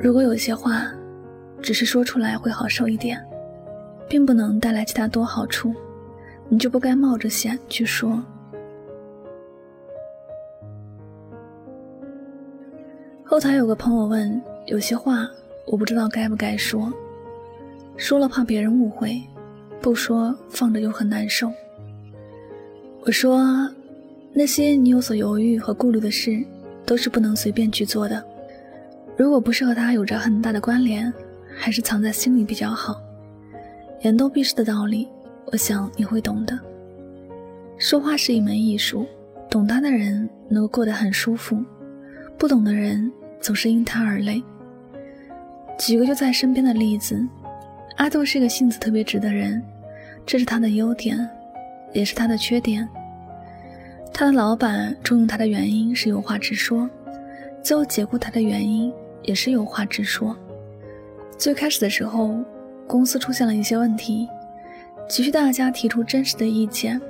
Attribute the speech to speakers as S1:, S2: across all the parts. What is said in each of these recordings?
S1: 如果有些话，只是说出来会好受一点，并不能带来其他多好处，你就不该冒着险去说。后台有个朋友问：有些话我不知道该不该说，说了怕别人误会，不说放着又很难受。我说，那些你有所犹豫和顾虑的事，都是不能随便去做的。如果不是和他有着很大的关联，还是藏在心里比较好。言多必失的道理，我想你会懂的。说话是一门艺术，懂它的人能够过得很舒服，不懂的人。总是因他而累。举个就在身边的例子，阿杜是个性子特别直的人，这是他的优点，也是他的缺点。他的老板重用他的原因是有话直说，最后解雇他的原因也是有话直说。最开始的时候，公司出现了一些问题，急需大家提出真实的意见。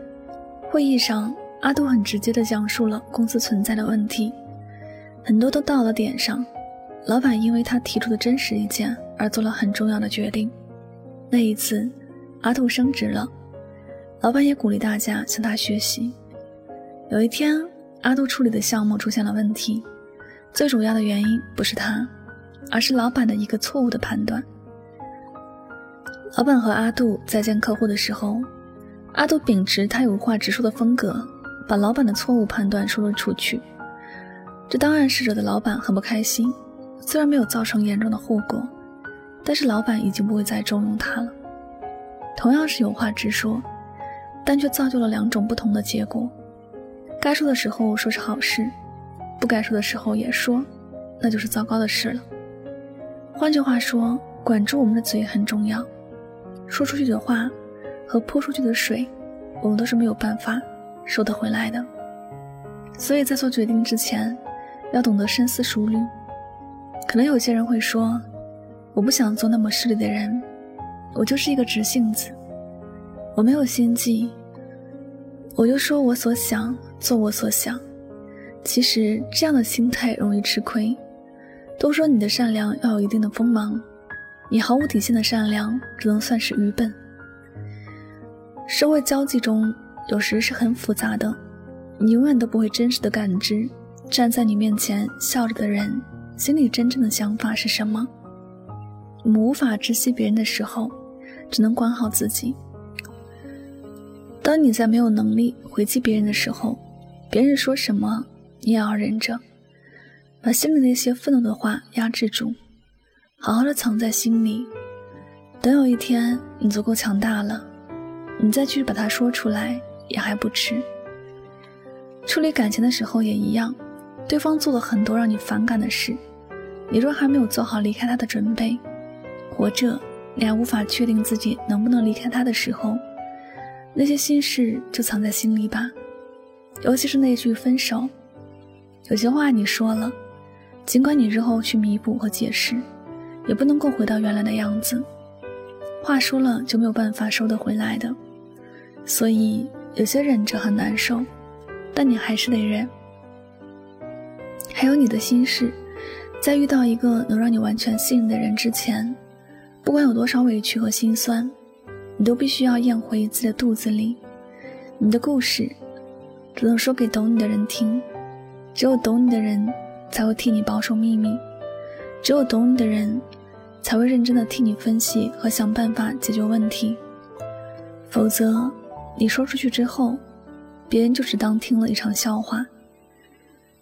S1: 会议上，阿杜很直接地讲述了公司存在的问题。很多都到了点上，老板因为他提出的真实意见而做了很重要的决定。那一次，阿杜升职了，老板也鼓励大家向他学习。有一天，阿杜处理的项目出现了问题，最主要的原因不是他，而是老板的一个错误的判断。老板和阿杜在见客户的时候，阿杜秉持他有话直说的风格，把老板的错误判断说了出去。这当然是惹得老板很不开心，虽然没有造成严重的后果，但是老板已经不会再重用他了。同样是有话直说，但却造就了两种不同的结果。该说的时候说是好事，不该说的时候也说，那就是糟糕的事了。换句话说，管住我们的嘴很重要。说出去的话和泼出去的水，我们都是没有办法收得回来的。所以在做决定之前，要懂得深思熟虑。可能有些人会说：“我不想做那么势利的人，我就是一个直性子，我没有心计，我就说我所想，做我所想。”其实这样的心态容易吃亏。都说你的善良要有一定的锋芒，你毫无底线的善良只能算是愚笨。社会交际中有时是很复杂的，你永远都不会真实的感知。站在你面前笑着的人，心里真正的想法是什么？我们无法知悉别人的时候，只能管好自己。当你在没有能力回击别人的时候，别人说什么，你也要忍着，把心里那些愤怒的话压制住，好好的藏在心里。等有一天你足够强大了，你再去把它说出来，也还不迟。处理感情的时候也一样。对方做了很多让你反感的事，你若还没有做好离开他的准备，活着你还无法确定自己能不能离开他的时候，那些心事就藏在心里吧。尤其是那句分手，有些话你说了，尽管你日后去弥补和解释，也不能够回到原来的样子。话说了就没有办法收得回来的，所以有些忍着很难受，但你还是得忍。还有你的心事，在遇到一个能让你完全信任的人之前，不管有多少委屈和心酸，你都必须要咽回自己的肚子里。你的故事，只能说给懂你的人听，只有懂你的人才会替你保守秘密，只有懂你的人才会认真的替你分析和想办法解决问题。否则，你说出去之后，别人就只当听了一场笑话。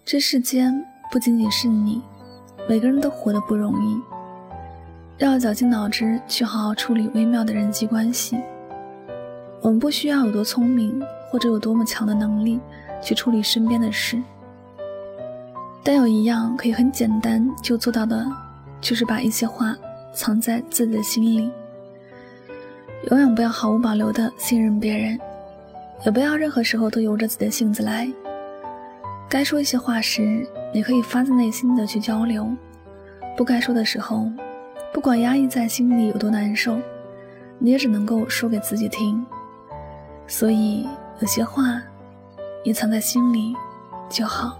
S1: 这世间不仅仅是你，每个人都活得不容易。要绞尽脑汁去好好处理微妙的人际关系。我们不需要有多聪明，或者有多么强的能力去处理身边的事，但有一样可以很简单就做到的，就是把一些话藏在自己的心里。永远不要毫无保留的信任别人，也不要任何时候都由着自己的性子来。该说一些话时，你可以发自内心的去交流；不该说的时候，不管压抑在心里有多难受，你也只能够说给自己听。所以，有些话，你藏在心里就好。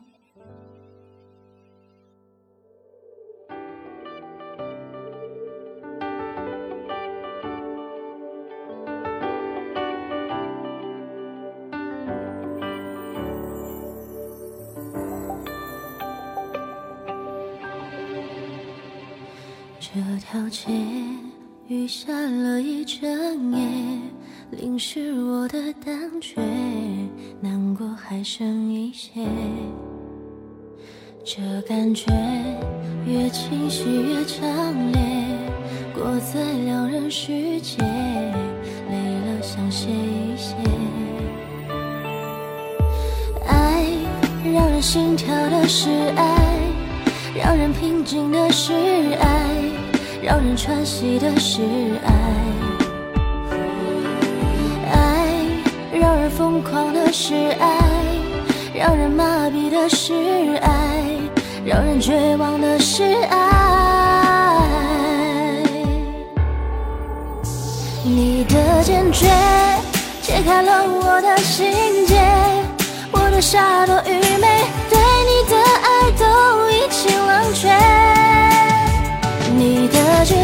S2: 这条街雨下了一整夜，淋湿我的胆怯，难过还剩一些。这感觉越清晰越强烈，过在两人世界，累了想歇一歇。爱让人心跳的是爱，让人平静的是爱。让人喘息的是爱，爱让人疯狂的是爱，让人麻痹的是爱，让人绝望的是爱。你的坚决解开了我的心结，我的傻多余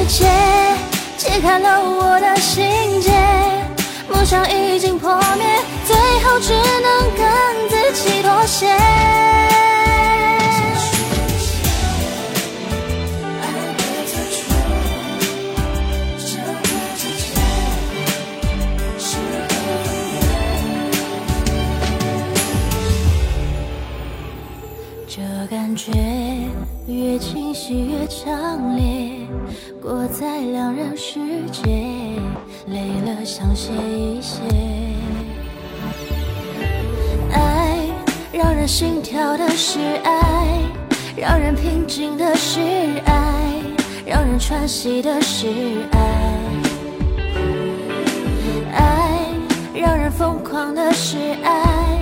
S2: 解解开了我的心结，梦想已经破灭，最后只能跟自己妥协。这感觉越清晰越强烈，过在两人世界，累了想歇一歇。爱让人心跳的是爱，让人平静的是爱，让人喘息的是爱。爱让人疯狂的是爱，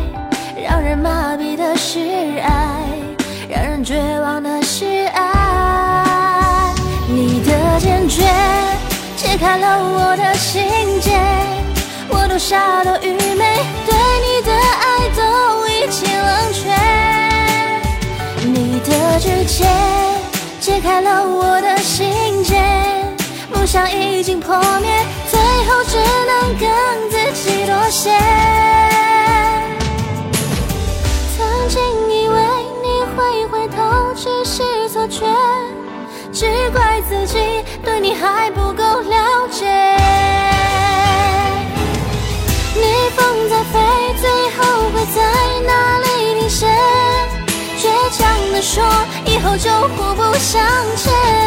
S2: 让人麻痹的是爱。让人绝望的傻多愚昧，对你的爱都已经冷却。你的拒绝解开了我的心结，梦想已经破灭，最后只能跟自己妥协。曾经以为你。会回头只是错觉，只怪自己对你还不就互不相欠。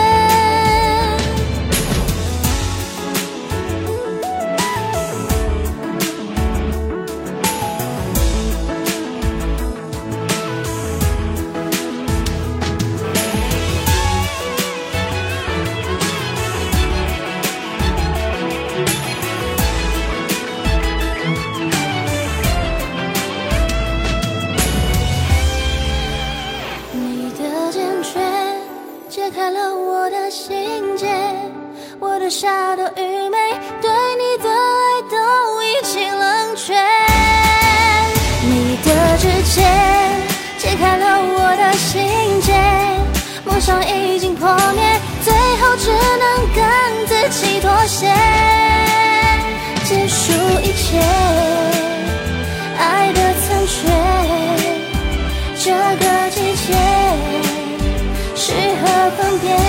S2: 解开了我的心结梦想已经破灭最后只能跟自己妥协结束一切爱的残缺这个季节适合分别。